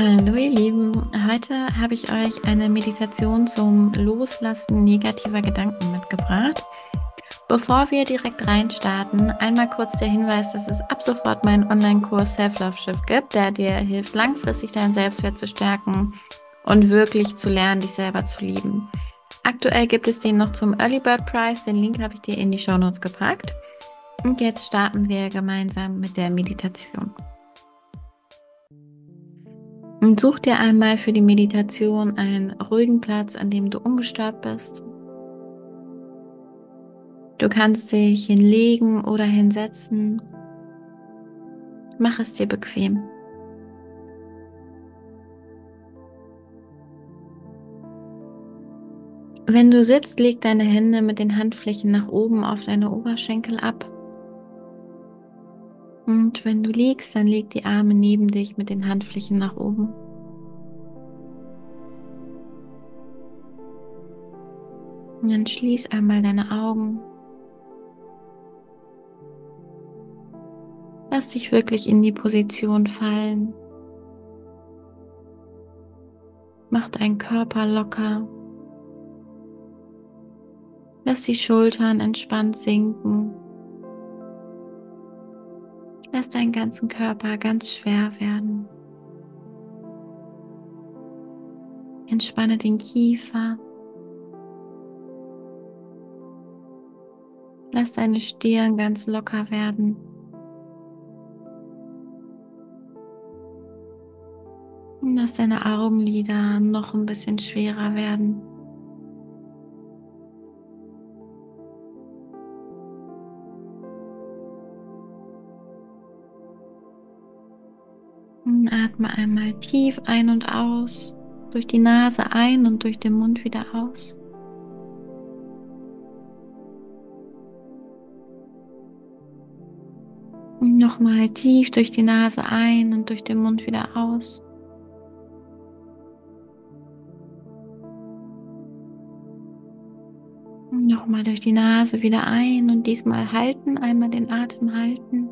Hallo ihr Lieben, heute habe ich euch eine Meditation zum Loslassen negativer Gedanken mitgebracht. Bevor wir direkt reinstarten, einmal kurz der Hinweis, dass es ab sofort meinen Online-Kurs Self-Love Shift gibt, der dir hilft, langfristig deinen Selbstwert zu stärken und wirklich zu lernen, dich selber zu lieben. Aktuell gibt es den noch zum Early Bird Price, den Link habe ich dir in die Show Notes gepackt. Und jetzt starten wir gemeinsam mit der Meditation. Und such dir einmal für die Meditation einen ruhigen Platz, an dem du ungestört bist. Du kannst dich hinlegen oder hinsetzen. Mach es dir bequem. Wenn du sitzt, leg deine Hände mit den Handflächen nach oben auf deine Oberschenkel ab. Und wenn du liegst, dann leg die Arme neben dich mit den Handflächen nach oben. Und dann schließ einmal deine Augen. Lass dich wirklich in die Position fallen. Mach deinen Körper locker. Lass die Schultern entspannt sinken. Lass deinen ganzen Körper ganz schwer werden. Entspanne den Kiefer. Lass deine Stirn ganz locker werden. Und lass deine Augenlider noch ein bisschen schwerer werden. Atme einmal tief ein und aus, durch die Nase ein und durch den Mund wieder aus. Nochmal tief durch die Nase ein und durch den Mund wieder aus. Nochmal durch die Nase wieder ein und diesmal halten, einmal den Atem halten.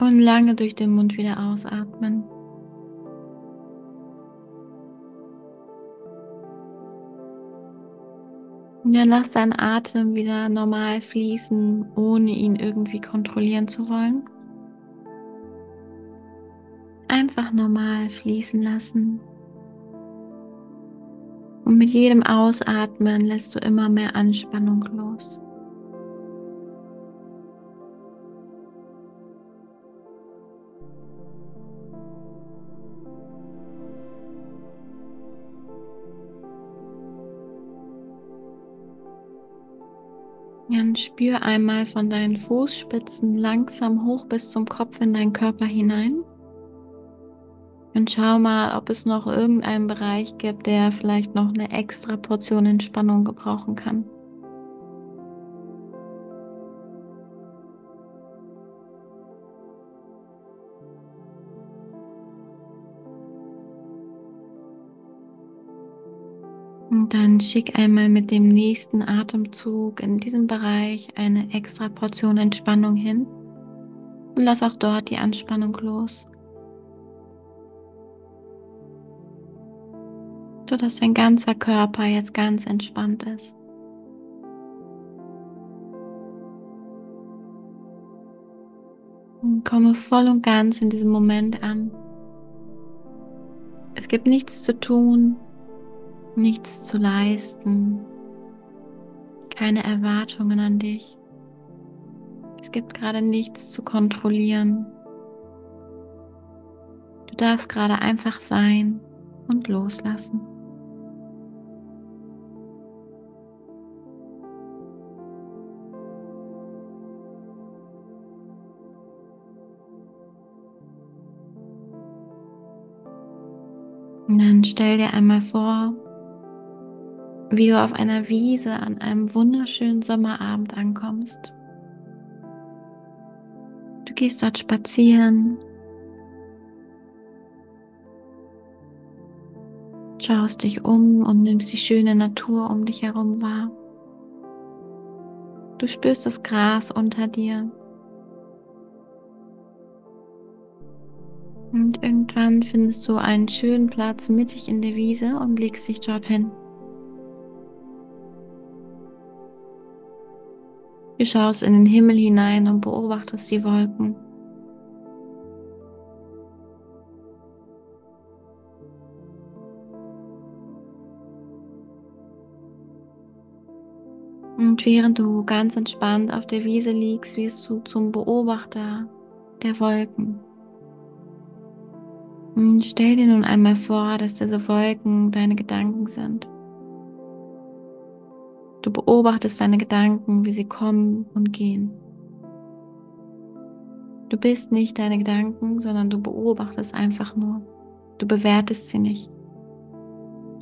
Und lange durch den Mund wieder ausatmen. Und dann lass deinen Atem wieder normal fließen, ohne ihn irgendwie kontrollieren zu wollen. Einfach normal fließen lassen. Und mit jedem Ausatmen lässt du immer mehr Anspannung los. Dann spür einmal von deinen Fußspitzen langsam hoch bis zum Kopf in deinen Körper hinein. Und schau mal, ob es noch irgendeinen Bereich gibt, der vielleicht noch eine extra Portion Entspannung gebrauchen kann. Und dann schick einmal mit dem nächsten Atemzug in diesem Bereich eine extra Portion Entspannung hin und lass auch dort die Anspannung los. Sodass dein ganzer Körper jetzt ganz entspannt ist. Und komme voll und ganz in diesem Moment an. Es gibt nichts zu tun, nichts zu leisten, keine Erwartungen an dich. Es gibt gerade nichts zu kontrollieren. Du darfst gerade einfach sein und loslassen. Und dann stell dir einmal vor, wie du auf einer Wiese an einem wunderschönen Sommerabend ankommst. Du gehst dort spazieren, schaust dich um und nimmst die schöne Natur um dich herum wahr. Du spürst das Gras unter dir. Und irgendwann findest du einen schönen Platz mittig in der Wiese und legst dich dort Du schaust in den Himmel hinein und beobachtest die Wolken. Und während du ganz entspannt auf der Wiese liegst, wirst du zum Beobachter der Wolken. Und stell dir nun einmal vor, dass diese Wolken deine Gedanken sind. Du beobachtest deine Gedanken, wie sie kommen und gehen. Du bist nicht deine Gedanken, sondern du beobachtest einfach nur. Du bewertest sie nicht.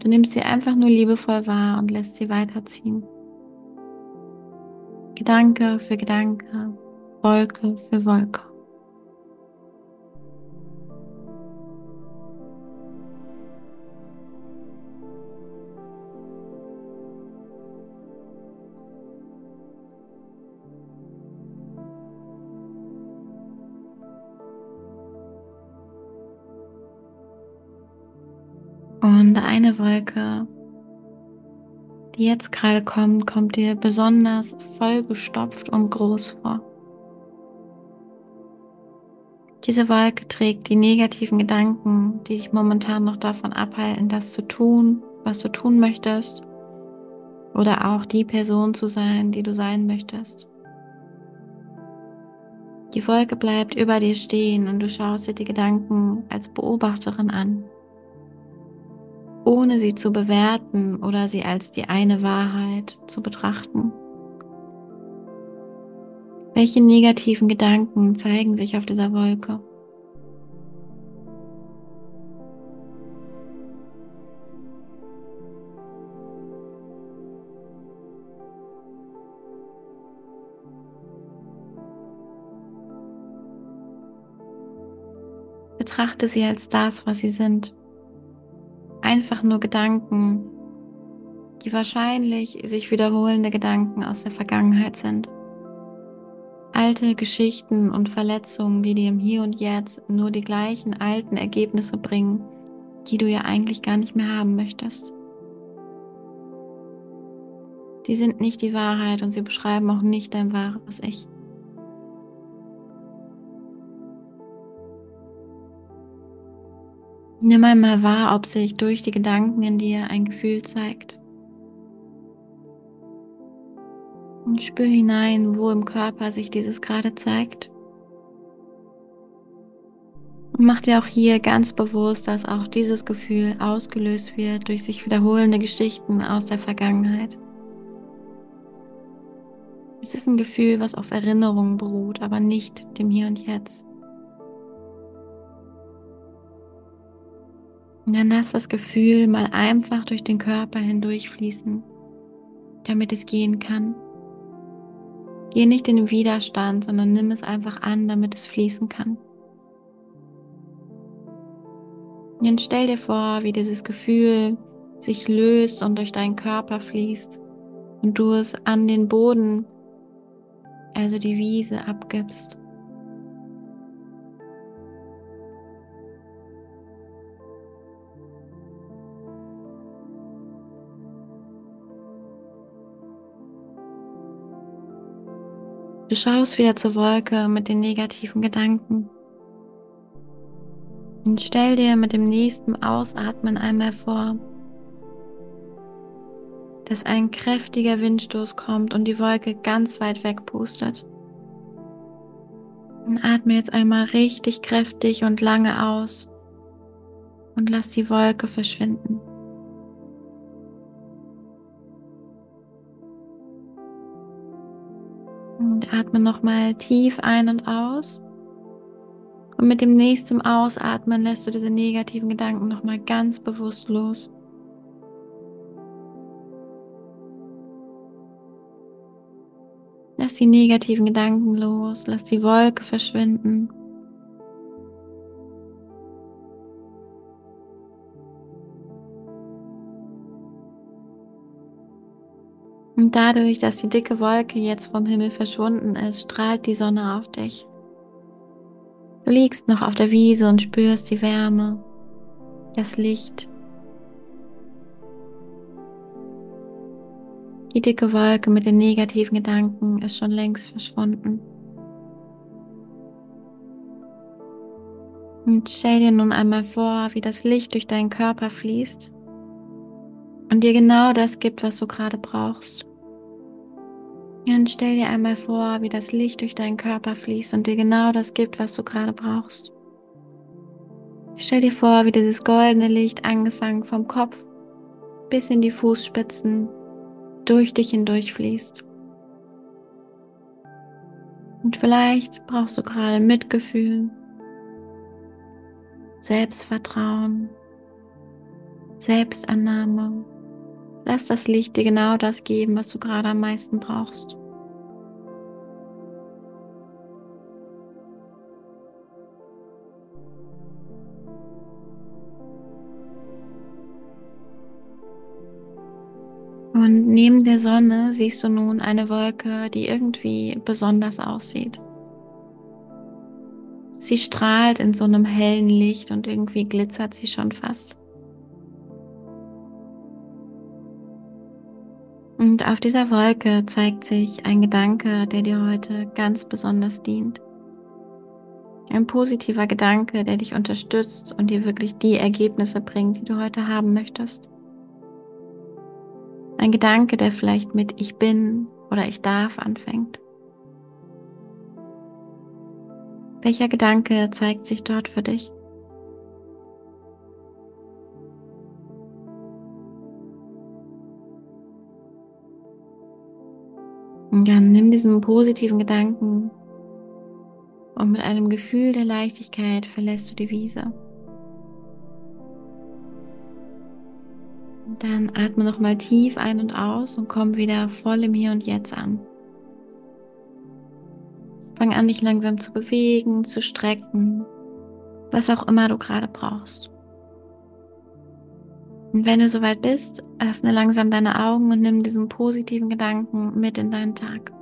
Du nimmst sie einfach nur liebevoll wahr und lässt sie weiterziehen. Gedanke für Gedanke, Wolke für Wolke. Und eine Wolke die jetzt gerade kommt, kommt dir besonders vollgestopft und groß vor. Diese Wolke trägt die negativen Gedanken, die dich momentan noch davon abhalten, das zu tun, was du tun möchtest, oder auch die Person zu sein, die du sein möchtest. Die Wolke bleibt über dir stehen und du schaust dir die Gedanken als Beobachterin an ohne sie zu bewerten oder sie als die eine Wahrheit zu betrachten. Welche negativen Gedanken zeigen sich auf dieser Wolke? Betrachte sie als das, was sie sind einfach nur Gedanken, die wahrscheinlich sich wiederholende Gedanken aus der Vergangenheit sind. Alte Geschichten und Verletzungen, die dir im Hier und Jetzt nur die gleichen alten Ergebnisse bringen, die du ja eigentlich gar nicht mehr haben möchtest. Die sind nicht die Wahrheit und sie beschreiben auch nicht dein wahres Ich. Nimm einmal wahr, ob sich durch die Gedanken in dir ein Gefühl zeigt. Und spür hinein, wo im Körper sich dieses gerade zeigt. Und mach dir auch hier ganz bewusst, dass auch dieses Gefühl ausgelöst wird durch sich wiederholende Geschichten aus der Vergangenheit. Es ist ein Gefühl, was auf Erinnerungen beruht, aber nicht dem Hier und Jetzt. Und dann lass das Gefühl mal einfach durch den Körper hindurchfließen, damit es gehen kann. Geh nicht in den Widerstand, sondern nimm es einfach an, damit es fließen kann. Jetzt stell dir vor, wie dieses Gefühl sich löst und durch deinen Körper fließt und du es an den Boden, also die Wiese, abgibst. Du schaust wieder zur Wolke mit den negativen Gedanken. Und stell dir mit dem nächsten Ausatmen einmal vor, dass ein kräftiger Windstoß kommt und die Wolke ganz weit weg pustet. Und atme jetzt einmal richtig kräftig und lange aus und lass die Wolke verschwinden. Und atme nochmal tief ein und aus. Und mit dem nächsten Ausatmen lässt du diese negativen Gedanken nochmal ganz bewusst los. Lass die negativen Gedanken los, lass die Wolke verschwinden. Und dadurch, dass die dicke Wolke jetzt vom Himmel verschwunden ist, strahlt die Sonne auf dich. Du liegst noch auf der Wiese und spürst die Wärme, das Licht. Die dicke Wolke mit den negativen Gedanken ist schon längst verschwunden. Und stell dir nun einmal vor, wie das Licht durch deinen Körper fließt und dir genau das gibt, was du gerade brauchst. Und stell dir einmal vor, wie das Licht durch deinen Körper fließt und dir genau das gibt, was du gerade brauchst. Stell dir vor, wie dieses goldene Licht angefangen vom Kopf bis in die Fußspitzen durch dich hindurch fließt. Und vielleicht brauchst du gerade Mitgefühl, Selbstvertrauen, Selbstannahme. Lass das Licht dir genau das geben, was du gerade am meisten brauchst. Und neben der Sonne siehst du nun eine Wolke, die irgendwie besonders aussieht. Sie strahlt in so einem hellen Licht und irgendwie glitzert sie schon fast. Und auf dieser Wolke zeigt sich ein Gedanke, der dir heute ganz besonders dient. Ein positiver Gedanke, der dich unterstützt und dir wirklich die Ergebnisse bringt, die du heute haben möchtest. Ein Gedanke, der vielleicht mit Ich bin oder Ich darf anfängt. Welcher Gedanke zeigt sich dort für dich? Dann nimm diesen positiven Gedanken und mit einem Gefühl der Leichtigkeit verlässt du die Wiese. Dann atme nochmal tief ein und aus und komm wieder voll im Hier und Jetzt an. Fang an, dich langsam zu bewegen, zu strecken, was auch immer du gerade brauchst. Und wenn du soweit bist, öffne langsam deine Augen und nimm diesen positiven Gedanken mit in deinen Tag.